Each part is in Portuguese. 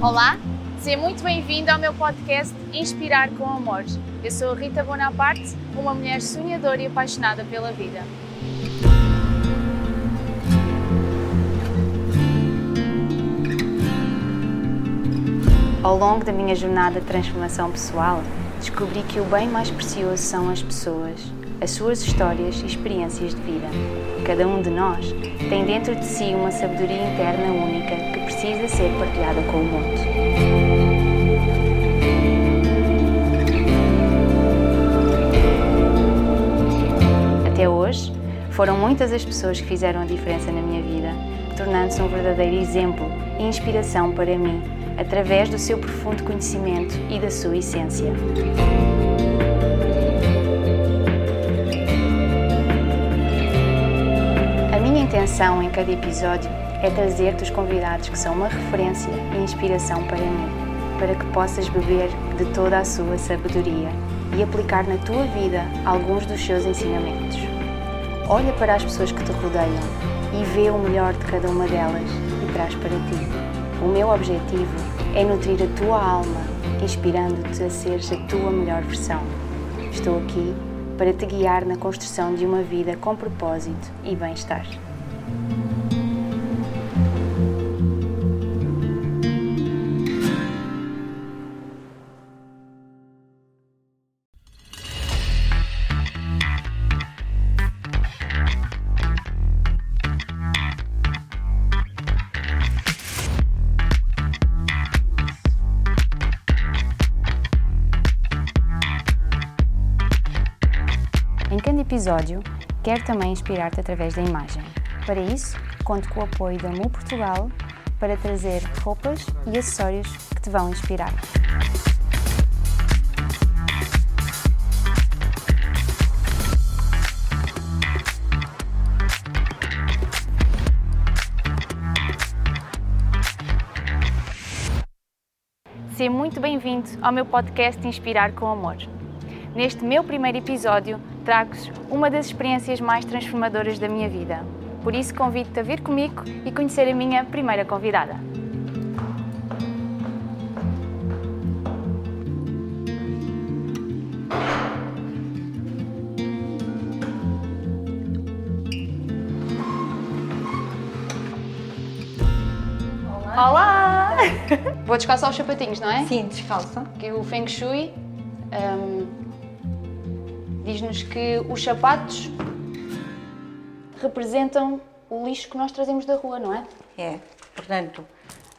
Olá, seja muito bem-vindo ao meu podcast Inspirar com Amor. Eu sou Rita Bonaparte, uma mulher sonhadora e apaixonada pela vida. Ao longo da minha jornada de transformação pessoal, descobri que o bem mais precioso são as pessoas, as suas histórias e experiências de vida. Cada um de nós tem dentro de si uma sabedoria interna única que precisa ser partilhada com o mundo. Até hoje, foram muitas as pessoas que fizeram a diferença na minha vida, tornando-se um verdadeiro exemplo e inspiração para mim, através do seu profundo conhecimento e da sua essência. Intenção em cada episódio é trazer-te os convidados que são uma referência e inspiração para mim, para que possas beber de toda a sua sabedoria e aplicar na tua vida alguns dos seus ensinamentos. Olha para as pessoas que te rodeiam e vê o melhor de cada uma delas e traz para ti. O meu objetivo é nutrir a tua alma, inspirando-te a seres a tua melhor versão. Estou aqui para te guiar na construção de uma vida com propósito e bem-estar. Episódio, quero também inspirar-te através da imagem. Para isso, conto com o apoio da Mu Portugal para trazer roupas e acessórios que te vão inspirar. Seja muito bem-vindo ao meu podcast Inspirar com Amor. Neste meu primeiro episódio, trago-vos uma das experiências mais transformadoras da minha vida. Por isso, convido-te a vir comigo e conhecer a minha primeira convidada. Olá! Vou descalçar os sapatinhos, não é? Sim, descalça. que o Feng Shui hum, diz-nos que os sapatos representam o lixo que nós trazemos da rua, não é? É. Portanto,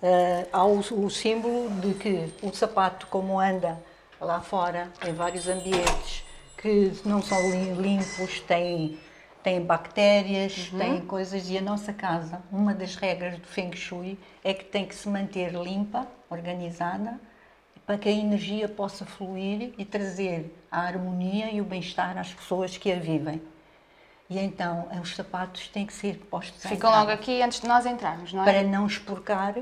eh, há o, o símbolo de que o sapato, como anda lá fora, em vários ambientes que não são li- limpos, tem, tem bactérias, tem coisas. E a nossa casa, uma das regras do Feng Shui é que tem que se manter limpa, organizada, para que a energia possa fluir e trazer a harmonia e o bem-estar às pessoas que a vivem. E então, os sapatos têm que ser postos Ficam logo aqui antes de nós entrarmos, não é? para não expurcar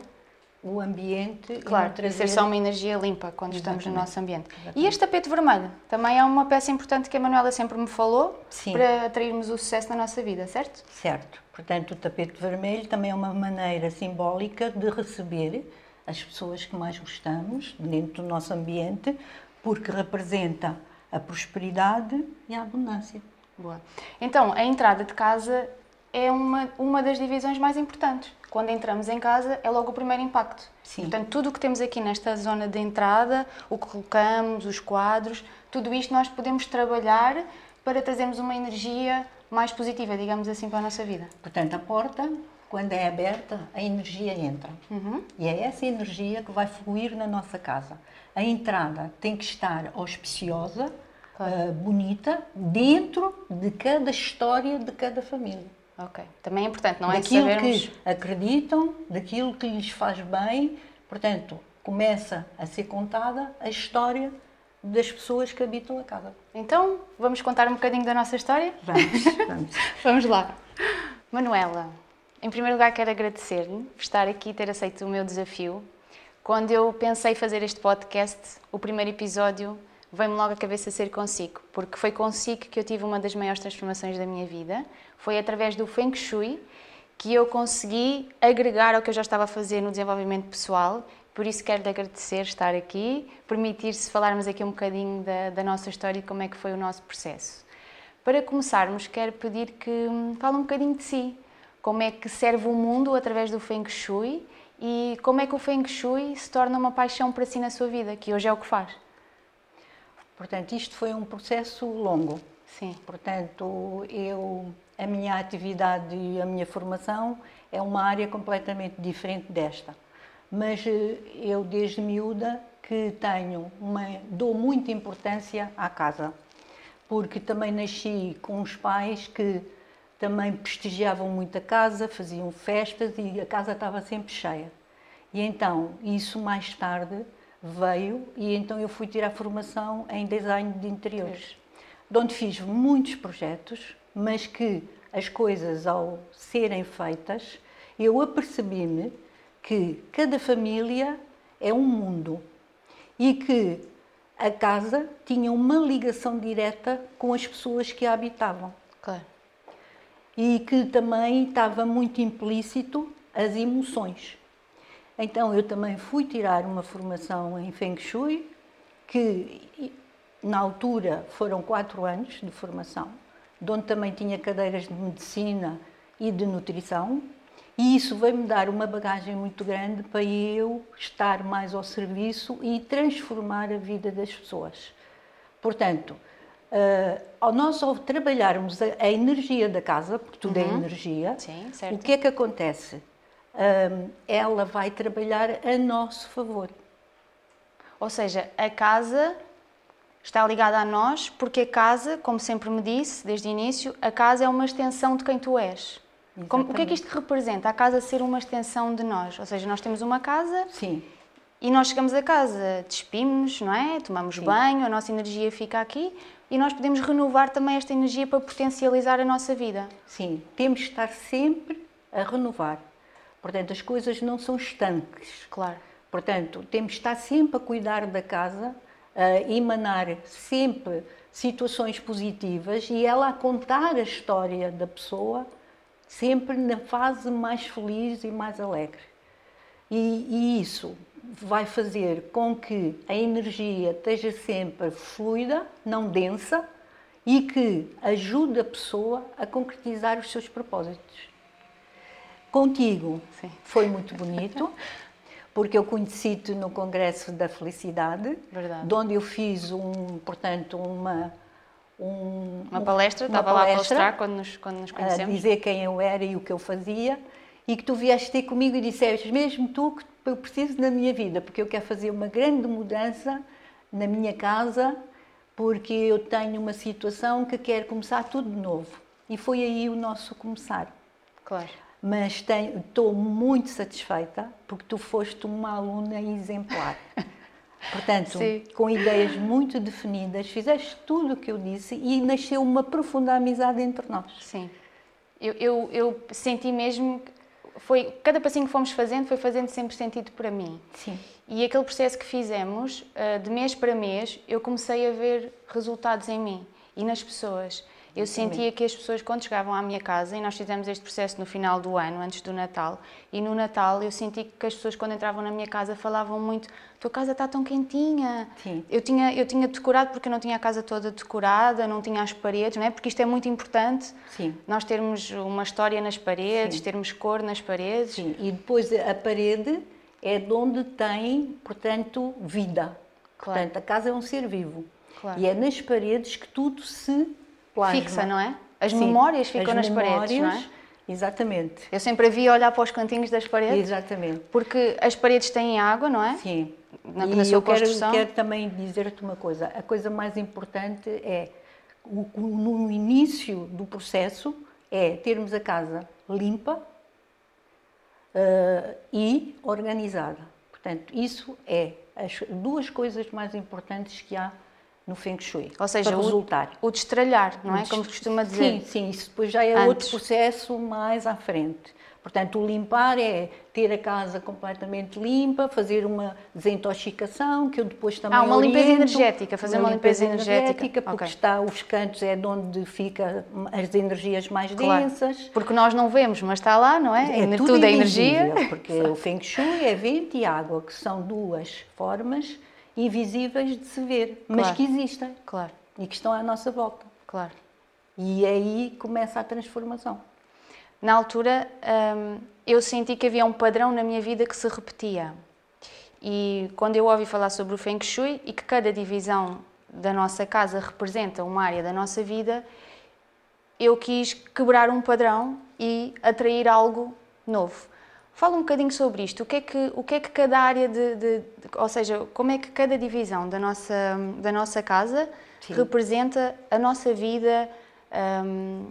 o ambiente e Claro, não trazer trazer só uma energia limpa quando estamos no Exatamente. nosso ambiente. E Exatamente. este tapete vermelho também é uma peça importante que a Manuela sempre me falou Sim. para atrairmos o sucesso na nossa vida, certo? certo. Portanto, o tapete vermelho também é uma maneira simbólica de receber as pessoas que mais gostamos dentro do nosso ambiente, porque representa a prosperidade e a abundância. Boa. Então, a entrada de casa é uma, uma das divisões mais importantes. Quando entramos em casa, é logo o primeiro impacto. Sim. Portanto, tudo o que temos aqui nesta zona de entrada, o que colocamos, os quadros, tudo isto nós podemos trabalhar para trazermos uma energia mais positiva, digamos assim, para a nossa vida. Portanto, a porta, quando é aberta, a energia entra. Uhum. E é essa energia que vai fluir na nossa casa. A entrada tem que estar auspiciosa, eh, bonita, dentro de cada história de cada família. Ok. Também é importante, não é? daquilo Sabermos... que acreditam, daquilo que lhes faz bem. Portanto, começa a ser contada a história das pessoas que habitam a casa. Então, vamos contar um bocadinho da nossa história? Vamos, vamos. Vamos lá. Manuela, em primeiro lugar quero agradecer-lhe por estar aqui e ter aceito o meu desafio. Quando eu pensei fazer este podcast, o primeiro episódio veio-me logo à cabeça ser consigo, porque foi consigo que eu tive uma das maiores transformações da minha vida. Foi através do Feng Shui que eu consegui agregar ao que eu já estava a fazer no desenvolvimento pessoal. Por isso quero-lhe agradecer estar aqui, permitir-se falarmos aqui um bocadinho da, da, nossa história e como é que foi o nosso processo. Para começarmos, quero pedir que hum, fale um bocadinho de si. Como é que serve o mundo através do Feng Shui e como é que o Feng Shui se torna uma paixão para si na sua vida, que hoje é o que faz? Portanto, isto foi um processo longo. Sim. Portanto, eu, a minha atividade e a minha formação é uma área completamente diferente desta. Mas eh, eu, desde miúda, que tenho uma, dou muita importância à casa, porque também nasci com os pais que também prestigiavam muito a casa, faziam festas e a casa estava sempre cheia. E então, isso mais tarde veio e então eu fui tirar formação em design de interiores, de onde fiz muitos projetos, mas que as coisas ao serem feitas, eu apercebi-me que cada família é um mundo e que a casa tinha uma ligação direta com as pessoas que a habitavam. E que também estava muito implícito as emoções. Então eu também fui tirar uma formação em Feng Shui, que na altura foram quatro anos de formação, de onde também tinha cadeiras de medicina e de nutrição, e isso veio-me dar uma bagagem muito grande para eu estar mais ao serviço e transformar a vida das pessoas. Portanto, ao nós ao trabalharmos a, a, energia da casa, porque tudo é uhum. é energia, Sim, o que é que acontece? Uh, ela vai trabalhar a nosso favor. Ou seja, a casa está ligada a nós, porque a casa, como sempre me disse desde o início, a casa é uma extensão de quem tu és. Como, o que é que isto representa? A casa ser uma extensão de nós. Ou seja, nós temos uma casa Sim. e nós chegamos a casa, despimos, não é? Tomamos Sim. banho, a nossa energia fica aqui e nós podemos renovar também esta energia para potencializar a nossa vida. Sim, temos que estar sempre a renovar. Portanto, as coisas não são estanques. Claro. Portanto, temos que estar sempre a cuidar da casa, a emanar sempre situações positivas e ela a contar a história da pessoa sempre na fase mais feliz e mais alegre. E, e, isso vai fazer com que a energia esteja sempre fluida, não densa, e que ajude a pessoa a concretizar os seus propósitos. Contigo Sim. foi muito bonito, porque eu conheci-te no Congresso da Felicidade, Verdade. de onde eu fiz um, portanto, uma um, uma palestra, uma estava palestra, lá a palestrar quando nos, quando nos conhecemos. A dizer quem eu era e o que eu fazia, e que tu vieste ter comigo e disseste, mesmo tu que eu preciso na minha vida, porque eu quero fazer uma grande mudança na minha casa, porque eu tenho uma situação que quero começar tudo de novo. E foi aí o nosso começar. Claro. Mas tenho, estou muito satisfeita porque tu foste uma aluna exemplar. Portanto, Sim. com ideias muito definidas, fizeste tudo o que eu disse e nasceu uma profunda amizade entre nós. Sim. Eu, eu, eu senti mesmo foi cada passinho que fomos fazendo foi fazendo sempre sentido para mim. Sim. E aquele processo que fizemos, eh, de mês para mês, eu comecei a ver resultados em mim e nas pessoas. Eu sentia que as pessoas, quando chegavam à minha casa, e nós fizemos este processo no final do ano, antes do Natal, e no Natal eu senti que as pessoas, quando entravam na minha casa, falavam muito: tua casa está tão quentinha. Sim. Eu tinha, eu tinha decorado porque eu não tinha a casa toda decorada, não tinha as paredes, não é? Porque isto é muito importante. Sim. Nós termos uma história nas paredes, Sim. termos cor nas paredes. Sim, e depois a parede é de onde tem, portanto, vida. Claro. Portanto, a casa é um ser vivo. Claro. E é nas paredes que tudo se plasma. Fixa, não é? As Sim, memórias ficam as nas memórias, paredes, não é? Exatamente. Eu sempre havia olhar para os cantinhos das paredes. Exatamente. Porque as paredes têm água, não é? Sim. Na, e na eu quero, quero também dizer-te uma coisa. A coisa mais importante é, no início do processo, é termos a casa limpa uh, e organizada. Portanto, isso é as duas coisas mais importantes que há no Feng Shui. Ou seja, para resultar. O, o destralhar, não é? Como costuma dizer. Sim, sim, isso depois já é Antes. outro processo mais à frente. Portanto, o limpar é ter a casa completamente limpa, fazer uma desintoxicação, que eu depois também Ah, uma limpeza oriento. energética, fazer uma limpeza energética. porque Ok. está os cantos é de onde fica as energias mais Claro. densas. Porque nós não vemos, mas está lá, não é? É tudo, é invisível, energia. Porque o Feng Shui é vento e água, que são duas formas invisíveis de se ver, mas Claro. que existem Claro, e que estão à nossa volta. claro. E aí começa a transformação. Na altura, hum, eu senti que havia um padrão na minha vida que se repetia. E quando eu ouvi falar sobre o Feng Shui e que cada divisão da nossa casa representa uma área da nossa vida, eu quis quebrar um padrão e atrair algo novo. Fala um bocadinho sobre isto. O que é que, o que, é que cada área de, de- de- Ou seja, como é que cada divisão da nossa, da nossa casa Sim. representa a nossa vida, hum,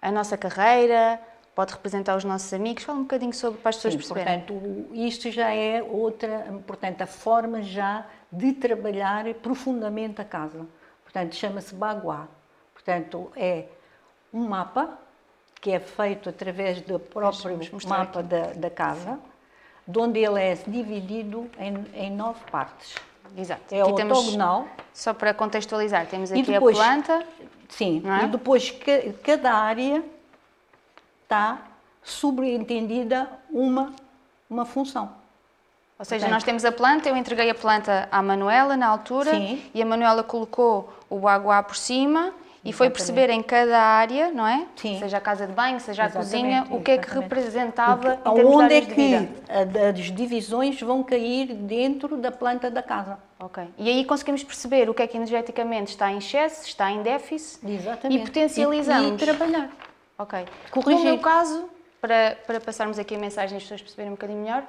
a nossa carreira, pode representar os nossos amigos. Fala um bocadinho sobre para as pessoas Sim, perceberem. portanto, isto já é outra, portanto, a forma já de trabalhar profundamente a casa. Portanto, chama-se Baguá. Portanto, é um mapa que é feito através do próprio mapa da, da casa, de onde ele é dividido em, em nove partes. Exato. É Aqui temos, ortogonal. só para contextualizar, temos aqui depois- a planta. Sim, é? e depois ca- cada área está subentendida uma, uma função. Ou seja, Portanto- nós temos a planta, eu entreguei a planta à Manuela na altura Sim. e a Manuela colocou o baguá por cima e foi perceber em cada área, não é? Sim. Seja a casa de banho, seja a Exatamente, cozinha, o que é que representava O que- em termos de Aonde é que as divisões vão cair dentro da planta da casa. Ok. E aí conseguimos perceber o que é que energeticamente está em excesso, está em déficit Exatamente. e potencializamos. E, e trabalhar. Ok. Corrigir. No meu caso, para, para passarmos aqui a mensagem e as pessoas perceberem um bocadinho melhor,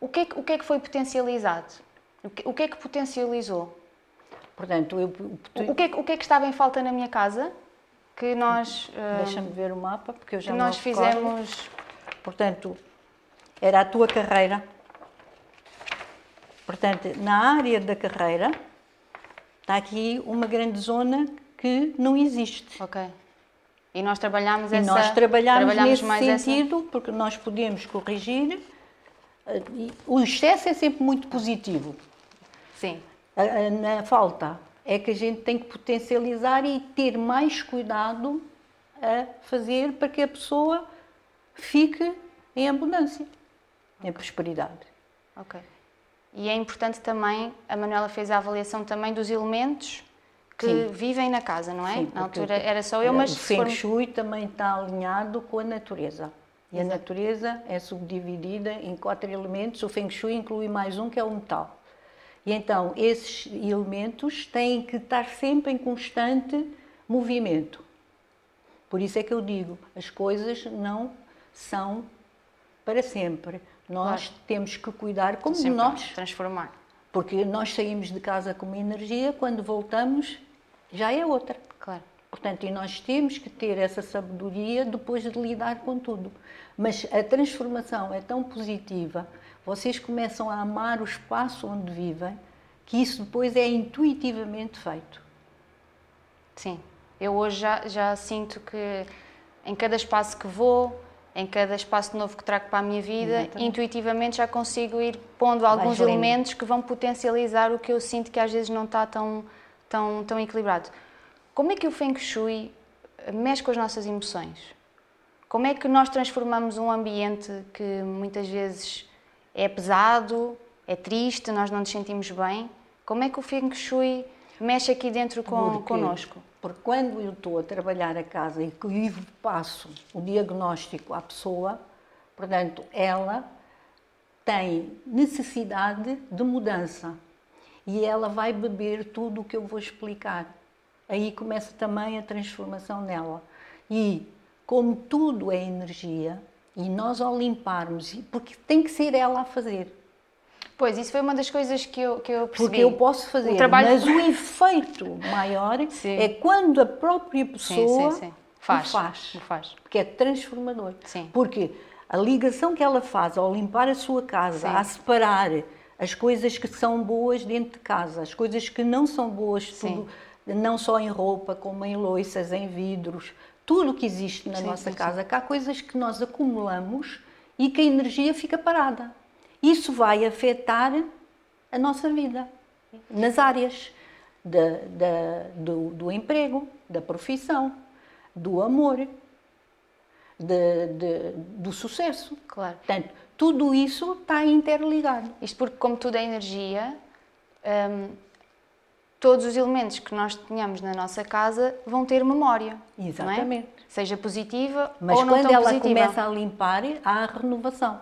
o que é que, o que, é que foi potencializado? O que, o que é que potencializou? Portanto, eu, O, o que é, que- o que é que estava em falta na minha casa que nós, ah, deixa-me ver o mapa, porque eu que já nós não recordo. fizemos... Portanto, era a tua carreira. Portanto, na área da carreira, está aqui uma grande zona que não existe. Ok. E nós trabalhámos E essa... nós trabalhamos trabalhámos nesse mais essa- sentido, porque nós podemos corrigir. eh, O excesso é sempre muito positivo. Sim. Na falta é que a gente tem que potencializar e ter mais cuidado a fazer para que a pessoa fique em abundância, em prosperidade. Ok. E é importante também, a Manuela fez a avaliação também dos elementos que Sim. vivem na casa, não é? Sim, na altura era só eu, mas o Feng Shui também está alinhado com a natureza. E a natureza é subdividida em quatro elementos. O Feng Shui inclui mais um que é o metal. E então esses elementos têm que estar sempre em constante movimento. Por isso é que eu digo, as coisas não são para sempre. Nós Claro. temos que cuidar como sempre nós transformar. porque nós saímos de casa com uma energia, quando voltamos já é outra. Claro. Portanto, e nós temos que ter essa sabedoria depois de lidar com tudo. Mas a transformação é tão positiva, vocês começam a amar o espaço onde vivem, que isso depois é intuitivamente feito. Sim. Eu hoje já, já sinto que em cada espaço que vou, em cada espaço novo que trago para a minha vida, Exatamente. intuitivamente já consigo ir pondo alguns elementos que vão potencializar o que eu sinto que às vezes não está tão, tão, tão equilibrado. Como é que o Feng Shui mexe com as nossas emoções? Como é que nós transformamos um ambiente que muitas vezes é pesado, é triste, nós não nos sentimos bem? Como é que o Feng Shui mexe aqui dentro com, Porque- connosco? Porque quando eu estou a trabalhar a casa e que passo o diagnóstico à pessoa, portanto, ela tem necessidade de mudança e ela vai beber tudo o que eu vou explicar. Aí começa também a transformação nela. E como tudo é energia, e nós ao limparmos, porque tem que ser ela a fazer, Pois, isso foi uma das coisas que eu, que eu percebi. porque eu posso fazer, O trabalho... mas o efeito maior Sim. é quando a própria pessoa sim, sim. Faz. o faz, o faz. porque é transformador. Sim. Porque a ligação que ela faz ao limpar a sua casa, a separar as coisas que são boas dentro de casa, as coisas que não são boas, tudo, não só em roupa, como em louças, em vidros, tudo que existe na Sim, nossa sim, casa, que há coisas que nós acumulamos e que a energia fica parada. Isso vai afetar a nossa vida nas áreas da, da, do, do, emprego, da profissão, do amor, de, de, do sucesso. Claro. Portanto, tudo isso está interligado. Isto porque, como tudo é energia, hum, todos os elementos que nós tenhamos na nossa casa vão ter memória. É? Exatamente. É? Seja positiva Mas ou não quando tão ela positiva. começa a limpar, há a renovação.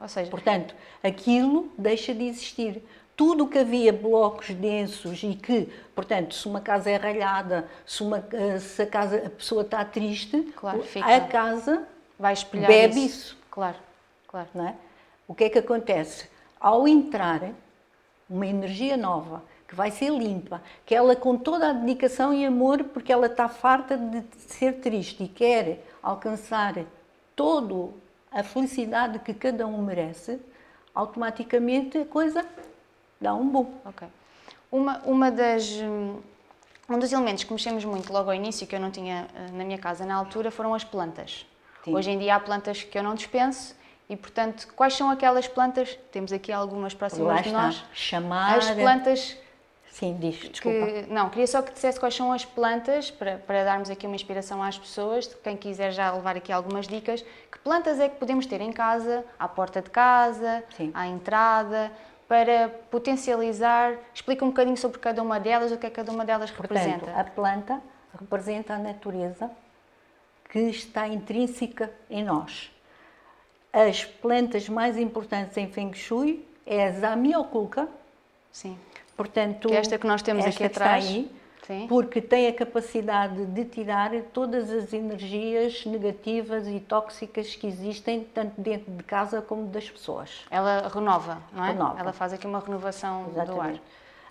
Ou seja, Portanto, aquilo deixa de existir. Tudo o que havia blocos densos e que, portanto, se uma casa é ralhada, se, uma, eh, se a, casa, a pessoa está triste, Claro, a casa vai espelhar bebe isso. isso. Claro, claro. é? O que é que acontece? Ao entrar uma energia nova, que vai ser limpa, que ela com toda a dedicação e amor, porque ela está farta de ser triste e quer alcançar toda a felicidade que cada um merece, automaticamente a coisa dá um boom. Ok. Uma, uma das, um dos elementos que mexemos muito logo ao início, que eu não tinha eh, na minha casa na altura, foram as plantas. Sim. Hoje em dia há plantas que eu não dispenso e, portanto, quais são aquelas plantas? Temos aqui algumas próximas de nós. Chamar. As plantas Sim, diz, desculpa. que. Não, queria só que dissesse quais são as plantas, para, para darmos aqui uma inspiração às pessoas, quem quiser já levar aqui algumas dicas. Que plantas é que podemos ter em casa, à porta de casa, Sim. à entrada, para potencializar? Explica um bocadinho sobre cada uma delas, o que é que cada uma delas Portanto, representa. a planta representa a natureza que está intrínseca em nós. As plantas mais importantes em Feng Shui é a Zamioculca, Sim. Portanto, Que é esta que nós temos aqui atrás. aí, Sim. porque tem a capacidade de tirar todas as energias negativas e tóxicas que existem tanto dentro de casa como das pessoas. Ela renova, não é? Renova. Ela faz aqui uma renovação do ar. Exatamente.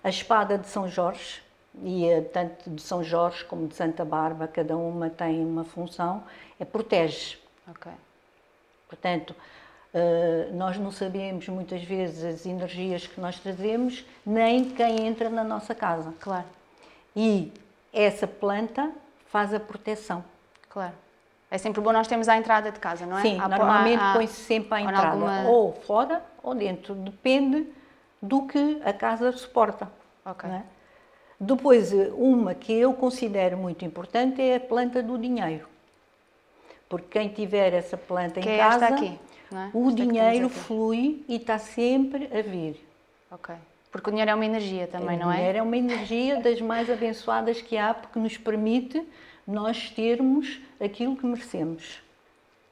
A espada de São Jorge, e tanto de São Jorge como de Santa Bárbara, cada uma tem uma função, é protege. Ok. Portanto, eh, nós não sabemos muitas vezes as energias que nós trazemos, nem quem entra na nossa casa. Claro, E essa planta faz a proteção. claro. É sempre bom nós termos à entrada de casa, não é? Sim, normalmente põe-se sempre à entrada, alguma- ou fora ou dentro, depende do que a casa suporta. Ok. é? Depois, uma que eu considero muito importante é a planta do dinheiro. Porque quem tiver essa planta Que em é casa, esta aqui, é? o que dinheiro aqui. flui e está sempre a vir. Ok. Porque o dinheiro é uma energia também, o não é? dinheiro é uma energia das mais abençoadas que há, porque nos permite nós termos aquilo que merecemos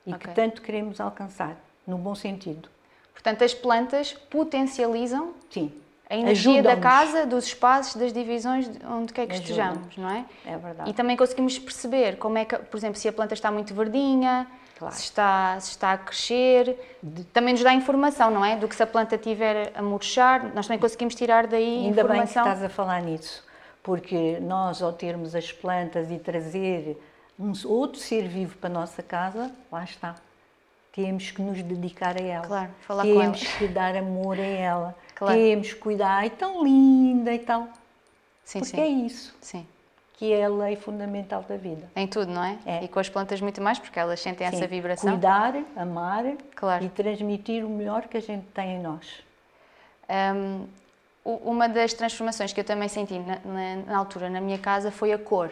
e Ok. que tanto queremos alcançar, no bom sentido. Portanto, as plantas potencializam Sim. a energia da casa, dos espaços, das divisões, de onde quer que estejamos, não é? É verdade. E também conseguimos perceber como é que, por exemplo, se a planta está muito verdinha, Claro. se, está, se está a crescer, também nos dá informação, não é? Do que se a planta estiver a murchar, nós também conseguimos tirar daí Ainda bem que informação. estás a falar nisso, porque nós, ao termos as plantas e trazer um outro ser vivo para a nossa casa, lá está. Temos que nos dedicar a ela. Claro, falar com Temos ela. que dar amor a ela. Claro. Temos que cuidar. Ai, tão linda e tal. Sim, porque sim. é isso Sim. Que é a lei fundamental da vida. Em tudo, não é? É. E com as plantas muito mais, porque elas sentem essa Sim, vibração. Cuidar, amar Claro. e transmitir o melhor que a gente tem em nós. Um, uma das transformações que eu também senti na, na- na altura na minha casa foi a cor.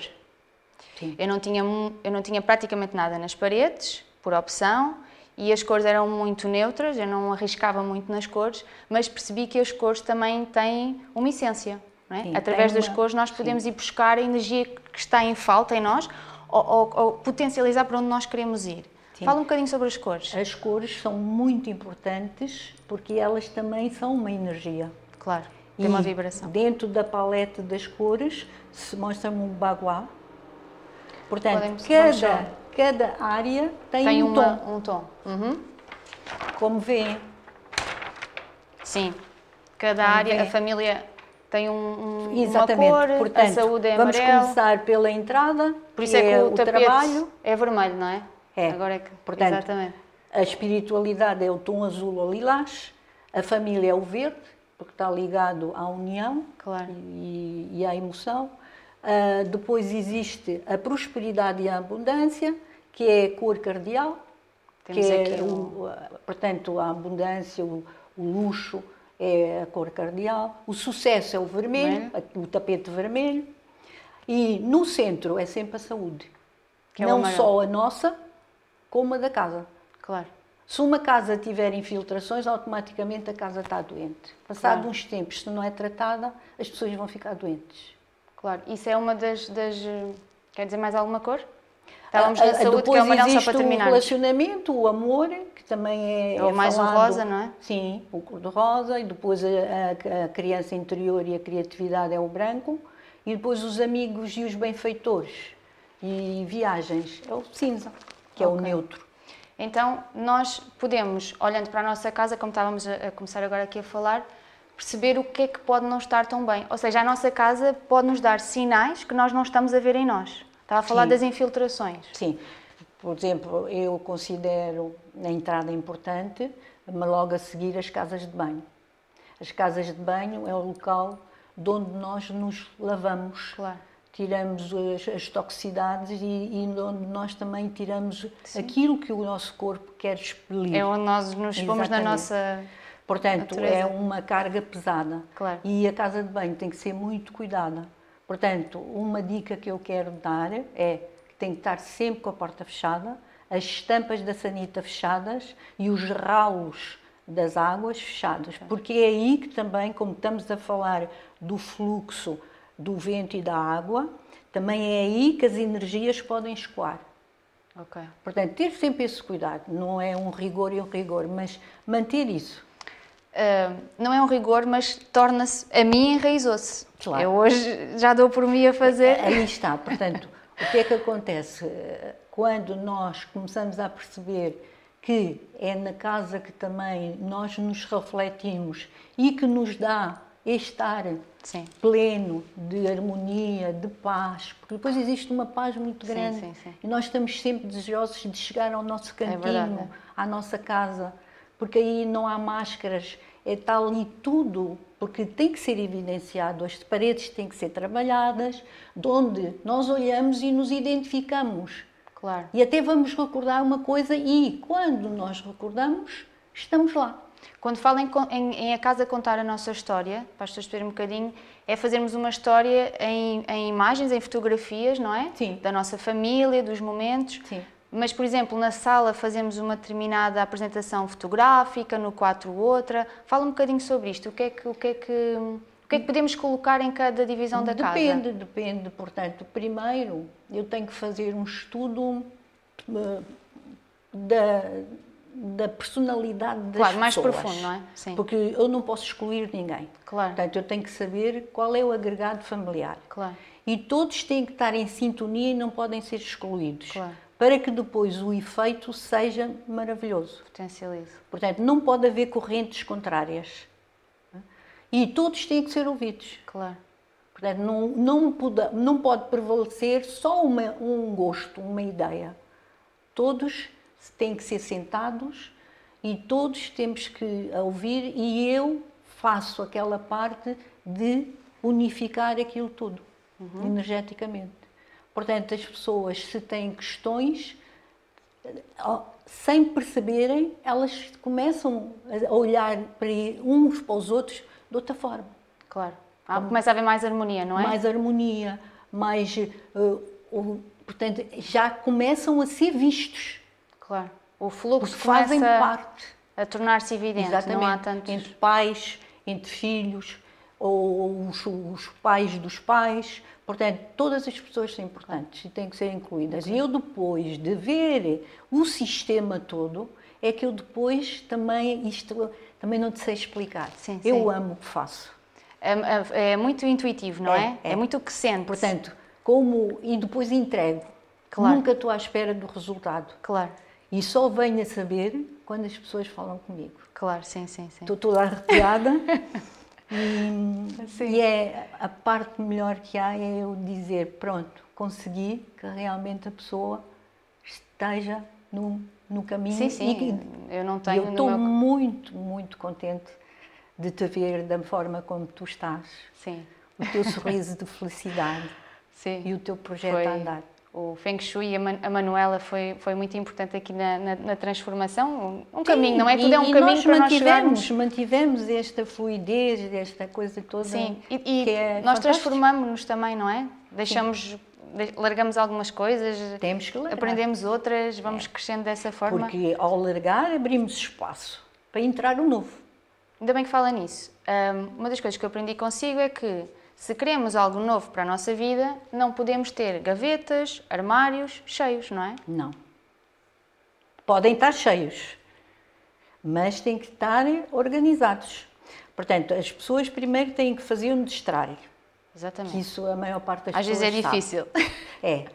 Sim. Eu não, tinha, eu não tinha praticamente nada nas paredes, por opção, e as cores eram muito neutras, eu não arriscava muito nas cores, mas percebi que as cores também têm uma essência. É? Sim, Através das uma- cores nós sim. podemos ir buscar a energia que está em falta em nós ou, ou- ou potencializar para onde nós queremos ir. Sim. Fala um bocadinho sobre as cores. As cores são muito importantes porque elas também são uma energia. Claro, tem uma vibração. Dentro da paleta das cores se mostra um baguá. Portanto, Podemos- cada, cada área tem, Tem um uma- tom. um tom. Uhum. Como vêem, Sim. Cada Como área, vê. a família tem um, um- exatamente. uma cor, Portanto, a saúde é vamos amarelo. começar pela entrada, Por isso é que o, tapete trabalho. é vermelho, não é? É. Agora é que, Portanto, exatamente. A espiritualidade é o tom azul ou lilás, a família é o verde, porque está ligado à união Claro. e, e à emoção. Ah, depois existe a prosperidade e a abundância, que é a cor cardeal, Temos que é, o, portanto, a abundância, o, o luxo é a cor cardeal, o sucesso é o vermelho, o tapete vermelho, e no centro é sempre a saúde. Que é o Não amarelo. só a nossa, como a da casa. Claro. Se uma casa tiver infiltrações, automaticamente a casa está doente. Passado Claro. uns tempos, se não é tratada, as pessoas vão ficar doentes. Claro, isso é uma das, das, Quer dizer mais alguma cor? Estávamos na ah, saúde, que é o amarelo, só existe para o terminar. relacionamento, o amor, também é. É o é mais o falado. rosa, não é? Sim, o cor-de-rosa, e depois a, a- criança interior e a criatividade é o branco, e depois os amigos e os benfeitores e viagens é o cinza, que é o neutro. Então, nós podemos, olhando para a nossa casa, como estávamos a, a começar agora aqui a falar, perceber o que é que pode não estar tão bem. Ou seja, a nossa casa pode nos dar sinais que nós não estamos a ver em nós. Estava a falar Sim. das infiltrações. Sim, por exemplo, eu considero a entrada importante, mas logo a seguir as casas de banho. As casas de banho é o local de onde nós nos lavamos. Claro. Tiramos as, as toxicidades e, e onde nós também tiramos aquilo que o nosso corpo quer expelir. É onde nós nos expomos na nossa. Portanto, natureza. é uma carga pesada. Claro. E a casa de banho tem que ser muito cuidada. Portanto, uma dica que eu quero dar é tem que estar sempre com a porta fechada, as estampas da sanita fechadas e os ralos das águas fechadas, porque é aí que também, como estamos a falar do fluxo do vento e da água, também é aí que as energias podem escoar. Ok. Portanto, ter sempre esse cuidado, não é um rigor e um rigor, mas manter isso. Ah, não é um rigor, mas torna-se. A mim enraizou-se. Claro. Eu hoje já dou por mim a fazer. Aí está, portanto, o que é que acontece? Quando nós começamos a perceber que é na casa que também nós nos refletimos e que nos dá este ar Sim. pleno de harmonia, de paz, porque depois existe uma paz muito grande sim, sim. e nós estamos sempre desejosos de chegar ao nosso cantinho, verdade, é. à nossa casa, porque aí não há máscaras, é está ali tudo, porque tem que ser evidenciado, as paredes têm que ser trabalhadas, de onde nós olhamos e nos identificamos. Claro. E até vamos recordar uma coisa e quando nós recordamos, estamos lá. Quando falo em, em- em a casa contar a nossa história, para as pessoas perceberem um bocadinho, é fazermos uma história em, em imagens, em fotografias, não é? Sim. Da nossa família, dos momentos. Sim. Mas, por exemplo, na sala fazemos uma determinada apresentação fotográfica, no quatro outra. Fala um bocadinho sobre isto. O que é que, o que, é que, o que, é que podemos colocar em cada divisão da casa? Depende, depende. Portanto, primeiro eu tenho que fazer um estudo eh, da, da personalidade das Claro, mais pessoas. profundo, não é? Sim. Porque eu não posso excluir ninguém. Claro. Portanto, eu tenho que saber qual é o agregado familiar. Claro. E todos têm que estar em sintonia e não podem ser excluídos. Claro. Para que depois o efeito seja maravilhoso. Potencializo. Portanto, não pode haver correntes contrárias. E todos têm que ser ouvidos. Claro. Portanto, não, não, pode, não pode prevalecer só uma, um gosto, uma ideia. Todos têm que ser sentados e todos temos que ouvir e eu faço aquela parte de unificar aquilo tudo, energeticamente. Portanto, as pessoas, se têm questões, sem perceberem, elas começam a olhar para uns para os outros de outra forma Claro. Ah, começa a haver mais harmonia, não é? mais harmonia, mais. eh, o- portanto, já começam a ser vistos, Claro. O fluxo fazem parte. a tornar-se evidente. Exatamente. Não há tantos. Entre pais, entre filhos, ou os, os pais dos pais. Portanto, todas as pessoas são importantes e têm que ser incluídas. E eu, depois de ver o sistema todo, é que eu depois também, isto também não te sei explicar. Sim, eu sim. amo o que faço. É, é- é muito intuitivo, não é? É, É, é. muito o que sente. Portanto, como e depois entrego. Claro. Nunca estou à espera do resultado. Claro, E só venho a saber quando as pessoas falam comigo. claro, sim, sim, sim. Estou toda arrepiada. e, e é a parte melhor que há é eu dizer, pronto, consegui que realmente a pessoa esteja no, no caminho. Sim, e sim. que- Eu não e tenho eu estou meu... muito, muito contente de te ver da forma como tu estás. Sim, O teu sorriso de felicidade sim. e o teu projeto Foi- a andar. O Feng Shui e a, Man a Manuela foi, foi muito importante aqui na, na, na transformação. Um, um caminho, não é? Tudo é um caminho nós para nós mantivemos, chegarmos. mantivemos esta fluidez, esta coisa toda. Sim, e, e é nós transformamos-nos também, não é? Deixamos, de- largamos algumas coisas, Temos que largar. aprendemos outras, vamos crescendo dessa forma. Porque ao largar abrimos espaço para entrar o novo. Ainda bem que fala nisso. Uma das coisas que eu aprendi consigo é que se queremos algo novo para a nossa vida, não podemos ter gavetas, armários cheios, não é? Não. Podem estar cheios, mas têm que estar organizados. Portanto, as pessoas primeiro têm que fazer um destrar. Exatamente. Isso a maior parte das Às vezes pessoas é sabe. difícil. É.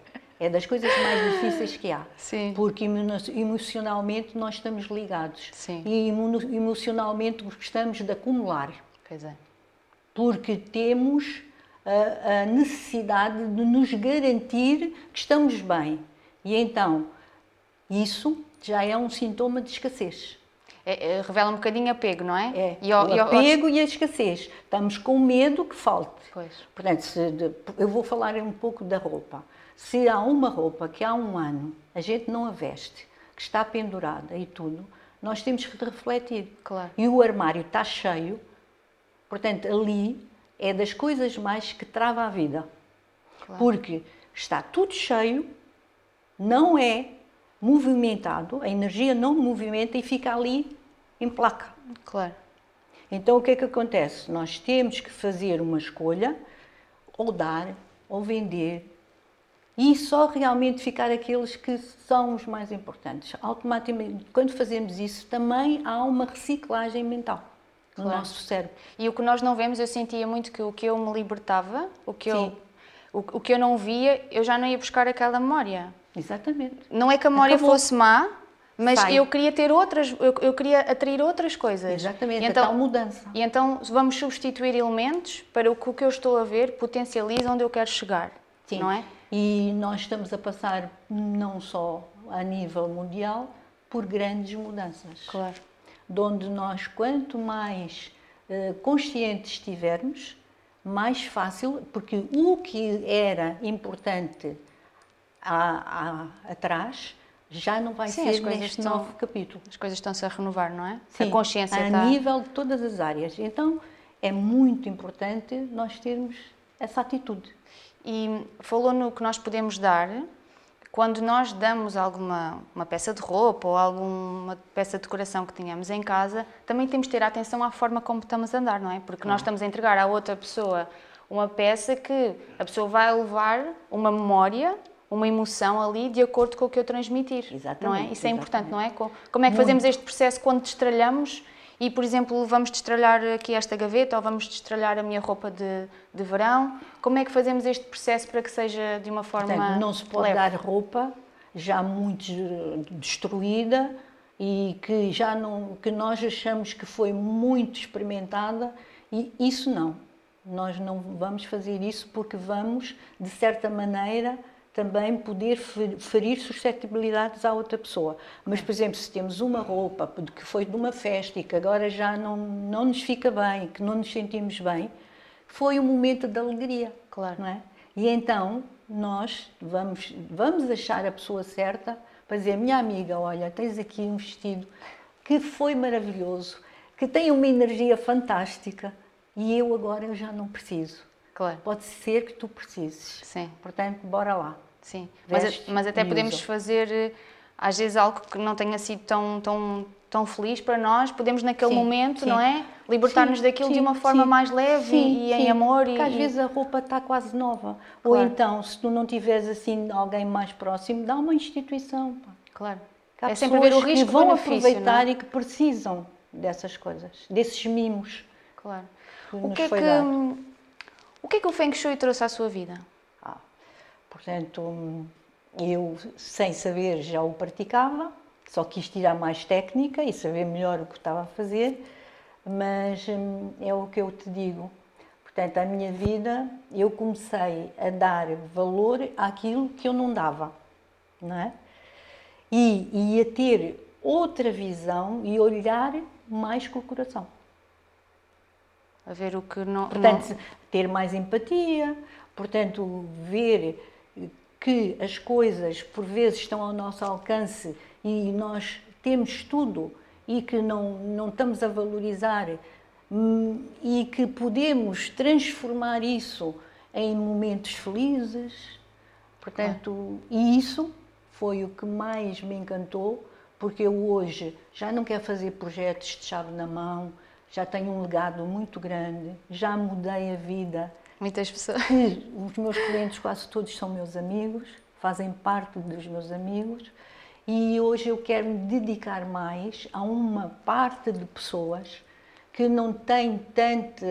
É das coisas mais difíceis que há. Sim. Porque emo- emocionalmente nós estamos ligados. Sim. E emo- emocionalmente gostamos de acumular. Pois é. Porque temos a, a necessidade de nos garantir que estamos bem. E então, isso já é um sintoma de escassez. É- é- revela um bocadinho apego, não é? É, E ao- o e ao- apego e a escassez. Estamos com medo que falte. Pois. Portanto, se eu vou falar um pouco da roupa. Se há uma roupa que há um ano a gente não a veste, que está pendurada e tudo, nós temos que refletir. Claro. E o armário está cheio, portanto, ali é das coisas mais que trava a vida. Claro. Porque está tudo cheio, não é movimentado, a energia não movimenta e fica ali em placa. Claro. Então o que é que acontece? Nós temos que fazer uma escolha, ou dar, ou vender, e só realmente ficar aqueles que são os mais importantes. Automaticamente, quando fazemos isso, também há uma reciclagem mental no Claro. nosso cérebro. E o que nós não vemos, eu sentia muito que o que eu me libertava, o que, eu, o, o que eu não via, eu já não ia buscar aquela memória. Exatamente. Não é que a memória Acabou. fosse má, mas Sai. eu queria ter outras, eu, eu queria atrair outras coisas. Exatamente, E a tal então, mudança. e então vamos substituir elementos para o que o que eu estou a ver potencializa onde eu quero chegar. Sim. Não é? E nós estamos a passar, não só a nível mundial, por grandes mudanças. Claro. De onde nós, quanto mais eh, conscientes estivermos, mais fácil, porque o que era importante há- atrás já não vai Sim, ser neste estão- novo capítulo. As coisas estão-se a renovar, não é? Sim, a consciência a está. nível de todas as áreas. Então, é muito importante nós termos essa atitude. E falou no que nós podemos dar quando nós damos alguma uma peça de roupa ou alguma peça de decoração que tenhamos em casa, também temos de ter atenção à forma como estamos a andar, não é? Porque nós estamos a entregar à outra pessoa uma peça que a pessoa vai levar uma memória, uma emoção ali de acordo com o que eu transmitir. Não é? Exatamente, Isso é importante, exatamente. não é? Co- Como é que fazemos este processo quando destralhamos e, por exemplo, vamos destralhar aqui esta gaveta ou vamos destralhar a minha roupa de, de verão? Como é que fazemos este processo para que seja de uma forma Portanto, não se pode leve? dar roupa já muito eh, destruída e que já não que nós achamos que foi muito experimentada e isso não. Nós não vamos fazer isso porque vamos de certa maneira também poder fe- ferir suscetibilidades à outra pessoa. Mas, por exemplo, se temos uma roupa que foi de uma festa e que agora já não, não nos fica bem, que não nos sentimos bem, foi um momento de alegria. Claro. Não é? E então nós vamos, vamos achar a pessoa certa para dizer, minha amiga, olha, tens aqui um vestido que foi maravilhoso, que tem uma energia fantástica e eu agora eu já não preciso. Claro, Pode ser que tu precises. sim, Portanto, bora lá. sim. Mas, Veste mas até podemos usa. fazer, eh, às vezes, algo que não tenha sido tão, tão, tão feliz para nós. Podemos, naquele Sim, momento, sim. não é? Libertar-nos Sim, daquilo de sim, uma forma mais leve e em amor. Porque e, às e- vezes a roupa está quase nova. Ou Claro. então, se tu não tiveres assim alguém mais próximo, dá uma instituição. pá. Claro. Há É sempre ver o risco que vão benefício, aproveitar é? e que precisam dessas coisas, desses mimos. Claro. que O que, é que. O que é que o Feng Shui trouxe à sua vida? Ah, portanto, eu, sem saber, já o praticava, só quis tirar mais técnica e saber melhor o que estava a fazer, mas hum, é o que eu te digo. Portanto, a minha vida, eu comecei a dar valor àquilo que eu não dava, não é? E, e a ter outra visão e olhar mais com o coração. A ver o que não. Portanto, não- ter mais empatia, portanto, ver que as coisas por vezes estão ao nosso alcance e nós temos tudo e que não, não estamos a valorizar hum, e que podemos transformar isso em momentos felizes. Portanto, e isso foi o que mais me encantou, porque eu hoje já não quero fazer projetos de chave na mão, já tenho um legado muito grande, já mudei a vida. Muitas pessoas. Os meus clientes quase todos são meus amigos, fazem parte dos meus amigos e hoje eu quero me dedicar mais a uma parte de pessoas que não têm tanta,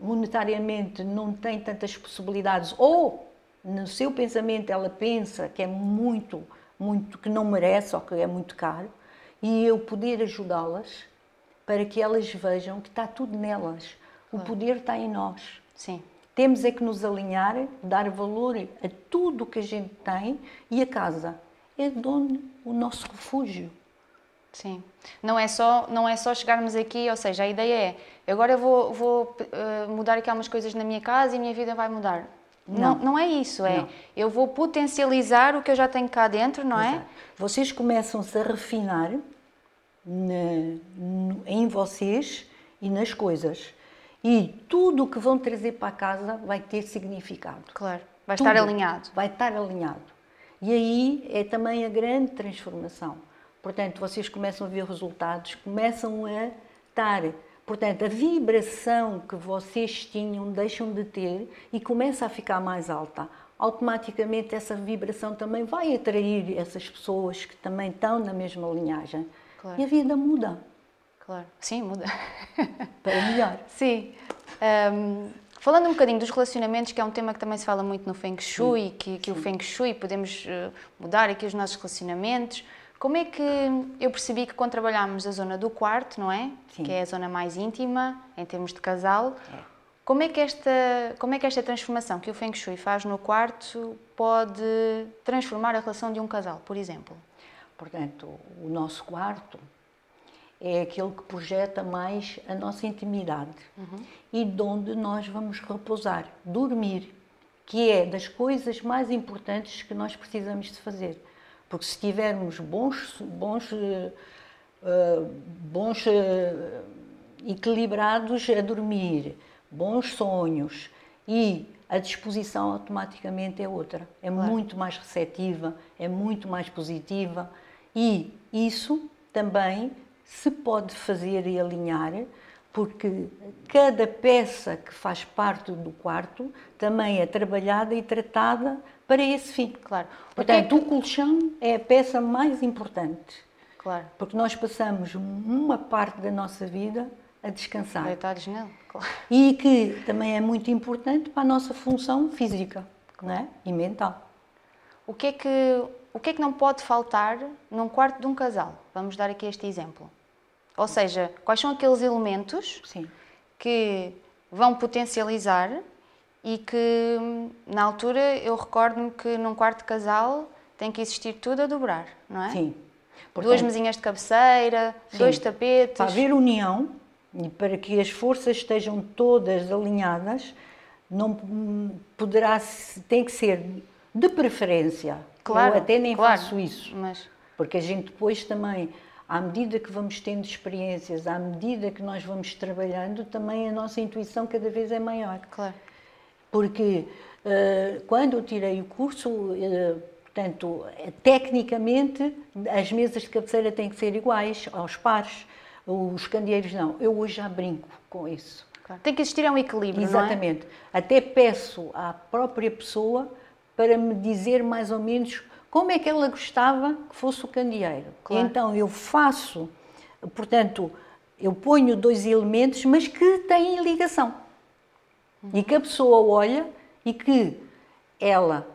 monetariamente, não têm tantas possibilidades, ou no seu pensamento ela pensa que é muito, muito, que não merece ou que é muito caro, e eu poder ajudá-las para que elas vejam que está tudo nelas. O poder está em nós. Sim. Temos é que nos alinhar, dar valor a tudo o que a gente tem e a casa é dono, o nosso refúgio. Sim. Não é só, não é só chegarmos aqui, ou seja, a ideia é, agora eu vou, vou uh, mudar aqui algumas coisas na minha casa e a minha vida vai mudar. Não, não, não é isso, é não. eu vou potencializar o que eu já tenho cá dentro, não é? Exato. é? Vocês começam-se a refinar na, em vocês e nas coisas. E tudo o que vão trazer para casa vai ter significado. Claro, vai tudo estar alinhado. Vai estar alinhado. E aí é também a grande transformação. Portanto, vocês começam a ver resultados, começam a estar. Portanto, a vibração que vocês tinham deixam de ter e começa a ficar mais alta. Automaticamente, essa vibração também vai atrair essas pessoas que também estão na mesma linhagem. Claro. E a vida muda. Claro, sim, muda. Para melhor. Sim. Um, Falando um bocadinho dos relacionamentos, que é um tema que também se fala muito no Feng Shui, sim, que, que o Feng Shui podemos uh, mudar aqui os nossos relacionamentos. Como é que eu percebi que quando trabalhámos a zona do quarto, não é? Sim. Que é a zona mais íntima em termos de casal. É. Como é, que esta, como é que esta transformação que o Feng Shui faz no quarto pode transformar a relação de um casal, por exemplo? Portanto, o nosso quarto é aquele que projeta mais a nossa intimidade uhum. e de onde nós vamos repousar, dormir, que é das coisas mais importantes que nós precisamos de fazer. Porque se tivermos bons, bons, uh, bons uh, equilibrados a dormir, bons sonhos e a disposição automaticamente é outra. É claro. muito mais receptiva, é muito mais positiva e isso também se pode fazer e alinhar, porque cada peça que faz parte do quarto também é trabalhada e tratada para esse fim. Claro. Portanto, é que... o colchão é a peça mais importante. Claro. Porque nós passamos uma parte da nossa vida a descansar. Deitados nele, claro. E que também é muito importante para a nossa função física claro. não é? e mental. O que, é que, o que é que não pode faltar num quarto de um casal? Vamos dar aqui este exemplo. Ou seja, quais são aqueles elementos Sim. que vão potencializar e que, na altura, eu recordo-me que num quarto de casal tem que existir tudo a dobrar, não é? Sim. Portanto, Duas mesinhas de cabeceira, sim. dois tapetes. Para haver união e para que as forças estejam todas alinhadas, não poderá, tem que ser de preferência. Claro, eu até nem claro, faço isso. Mas... Porque a gente depois também à medida que vamos tendo experiências, à medida que nós vamos trabalhando, também a nossa intuição cada vez é maior. Claro. Porque uh, quando eu tirei o curso, uh, portanto, tecnicamente, as mesas de cabeceira têm que ser iguais aos pares, os candeeiros não. Eu hoje já brinco com isso. Claro. Tem que existir um equilíbrio, Exatamente. É? Até peço à própria pessoa para me dizer mais ou menos como é que ela gostava que fosse o candeeiro. Claro. Então eu faço, portanto, eu ponho dois elementos, mas que têm ligação. Uhum. E que a pessoa olha e que ela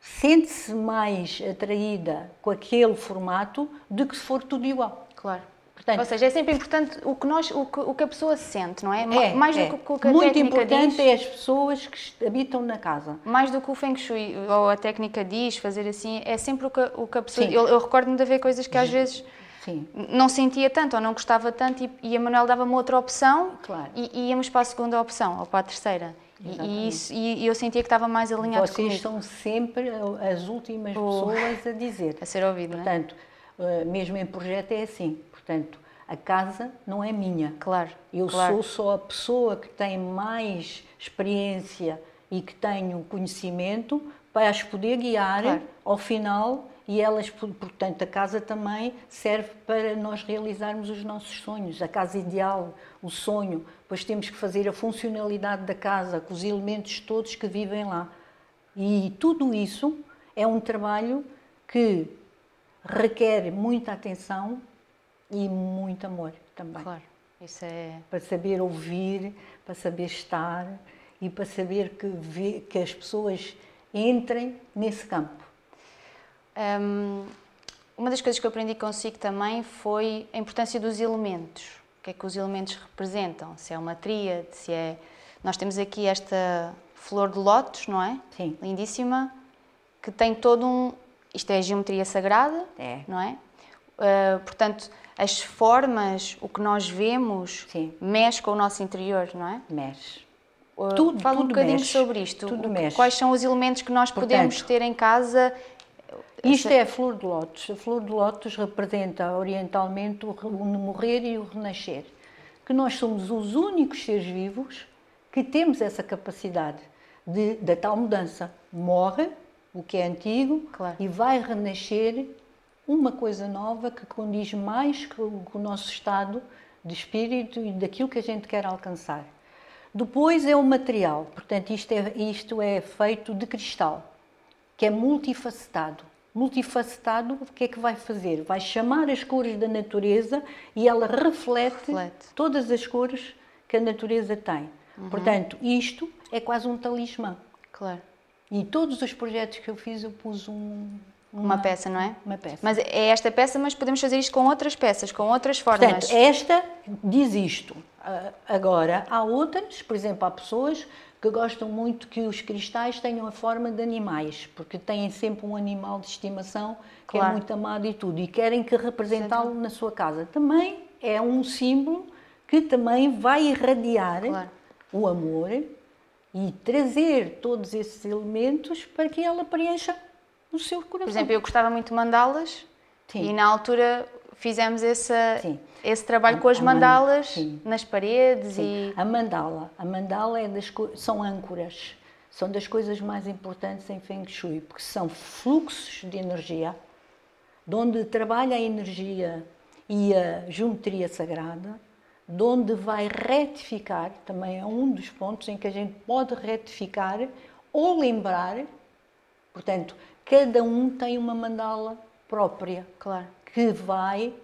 sente-se mais atraída com aquele formato do que se for tudo igual. Claro. Portanto, Ou seja, é sempre importante o que, nós, o que, o que a pessoa sente, não é? é mais é. do que o que a Muito técnica importante diz, é as pessoas que habitam na casa. Mais do que o Feng Shui ou a técnica diz, fazer assim, é sempre o que, o que a pessoa... Sim. Eu, eu recordo-me de haver coisas que às vezes... Sim. não sentia tanto ou não gostava tanto e, e a Manuel dava-me outra opção claro. e, e íamos para a segunda opção ou para a terceira. E, isso, e eu sentia que estava mais alinhado Vocês comigo. são sempre as últimas pessoas a dizer. A ser ouvido, não é? Portanto, eh, mesmo em projeto é assim. Portanto, a casa não é minha. Claro. Eu claro. sou só a pessoa que tem mais experiência e que tenho conhecimento para as poder guiar Claro. ao final e elas, portanto, a casa também serve para nós realizarmos os nossos sonhos, a casa ideal, o sonho. Depois temos que fazer a funcionalidade da casa com os elementos todos que vivem lá. E tudo isso é um trabalho que requer muita atenção e muito amor também. Claro. Isso é. Para saber ouvir, para saber estar e para saber que, que as pessoas entrem nesse campo. Hum, uma das coisas que eu aprendi consigo também foi a importância dos elementos. O que é que os elementos representam? Se é uma tríade, se é. Nós temos aqui esta flor de lótus, não é? Sim. Lindíssima, que tem todo um. Isto é a geometria sagrada, É. não é? Uh, portanto, as formas, o que nós vemos, Sim. mexe com o nosso interior, não é? Mexe. Uh, Tudo- Fala um tudo bocadinho mexe. sobre isto. Tudo O mexe. Quais são os elementos que nós podemos Portanto, ter em casa? Isto é a flor de lótus. A flor de lótus representa orientalmente o o morrer e o renascer. Que nós somos os únicos seres vivos que temos essa capacidade de, da tal mudança. Morre o que é antigo Claro. e vai renascer uma coisa nova que condiz mais com, o- nosso estado de espírito e daquilo que a gente quer alcançar. Depois é o material, portanto, isto é, isto é feito de cristal que é multifacetado. Multifacetado, o que é que vai fazer? Vai chamar as cores da natureza e ela reflete, Reflete. todas as cores que a natureza tem. Uhum. Portanto, isto é quase um talismã. Claro. E todos os projetos que eu fiz, eu pus um, Uma peça, não é? Uma peça. Mas é esta peça, mas podemos fazer isto com outras peças, com outras formas. Portanto, esta diz isto. Ah, Agora, há outras, por exemplo, há pessoas que gostam muito que os cristais tenham a forma de animais, porque têm sempre um animal de estimação que Claro. é muito amado e tudo, e querem que representá-lo na sua casa. Também é um símbolo que também vai irradiar Claro. o amor e trazer todos esses elementos para que ela preencha o seu Por coração. exemplo, eu gostava muito de mandalas Sim. e na altura fizemos essa, Sim. esse trabalho A- com as man- mandalas sim. nas paredes Sim. e A mandala. A mandala é das co- são âncoras. São das coisas mais importantes em Feng Shui, porque são fluxos de energia, de onde trabalha a energia e a geometria sagrada, de onde vai retificar, também é um dos pontos em que a gente pode retificar ou lembrar, portanto, cada um tem uma mandala própria claro. que vai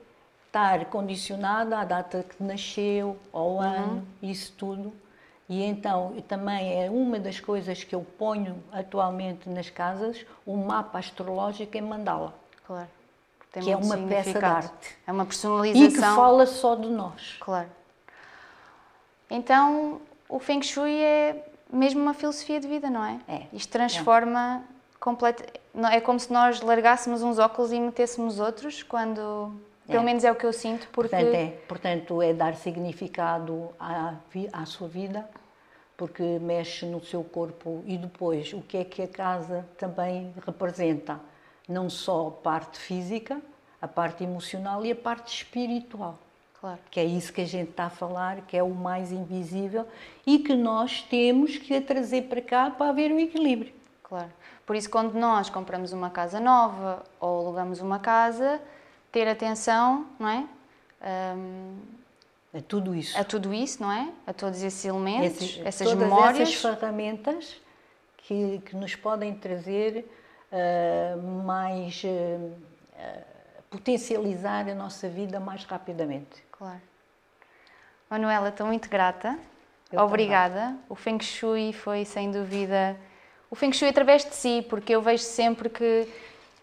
estar condicionada à data que nasceu, ao ano, isso tudo. E então, e também é uma das coisas que eu ponho atualmente nas casas, o mapa astrológico em mandala, Claro. Tem que é uma peça de arte. É uma E que personalização. fala só de nós. Claro. Então, o Feng Shui é mesmo uma filosofia de vida, não é? É. Isto transforma É como se nós largássemos uns óculos e metêssemos outros, quando. Pelo É. menos é o que eu sinto, porque. Portanto, é, portanto, é dar significado à, à sua vida, porque mexe no seu corpo e depois o que é que a casa também representa, não só a parte física, a parte emocional e a parte espiritual, Claro. que é isso que a gente está a falar, que é o mais invisível e que nós temos que trazer para cá para haver o equilíbrio. Claro. Por isso, quando nós compramos uma casa nova ou alugamos uma casa, ter atenção, não é? Hum, É tudo isso. a tudo isso, não é? A todos esses elementos, Esses- essas todas memórias. essas ferramentas que, que nos podem trazer ah, mais ah, potencializar a nossa vida mais rapidamente. Claro. Manuela, estou muito grata. Eu Obrigada. O Feng Shui foi, sem dúvida, o Feng Shui através de si, porque eu vejo sempre que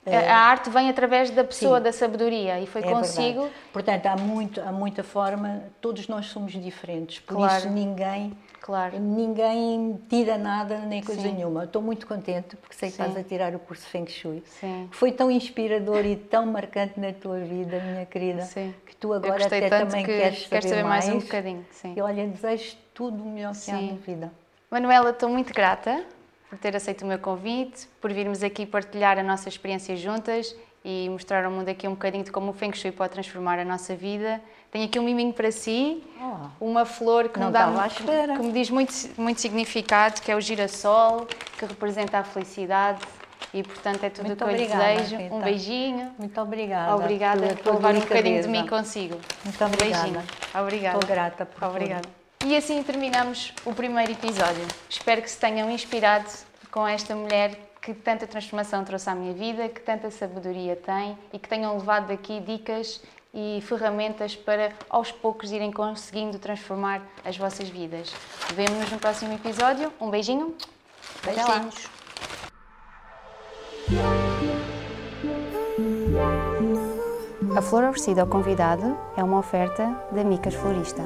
a- a arte vem através da pessoa, Sim. da sabedoria, e foi É consigo. verdade. Portanto, há, muito, há muita forma, todos nós somos diferentes, por Claro. isso ninguém, Claro. ninguém tira nada nem coisa Sim. nenhuma. Estou muito contente porque sei que Sim. estás a tirar o curso Feng Shui. Sim. Foi tão inspirador e tão marcante na tua vida, minha querida, Sim. que tu agora até também que queres saber, queres saber mais um mais bocadinho, sim. E olha, desejo tudo o melhor que há na vida. Manuela, estou muito grata por ter aceito o meu convite, por virmos aqui partilhar a nossa experiência juntas e mostrar ao mundo aqui um bocadinho de como o Feng Shui pode transformar a nossa vida. Tenho aqui um miminho para si, oh, uma flor que, me, dá, que, que me diz muito, muito significado, que é o girassol, que representa a felicidade e portanto é tudo o que eu lhe desejo. Rita. Um beijinho. Muito obrigada. Obrigada por, por levar um bocadinho de mim consigo. Muito obrigada. Um beijinho. Obrigada. Estou grata por Obrigada. Tudo. E assim terminamos o primeiro episódio. Espero que se tenham inspirado com esta mulher que tanta transformação trouxe à minha vida, que tanta sabedoria tem e que tenham levado daqui dicas e ferramentas para aos poucos irem conseguindo transformar as vossas vidas. Vemo-nos no próximo episódio. Um beijinho. Beijinhos. A flor oferecida ao convidado é uma oferta da Micas Florista.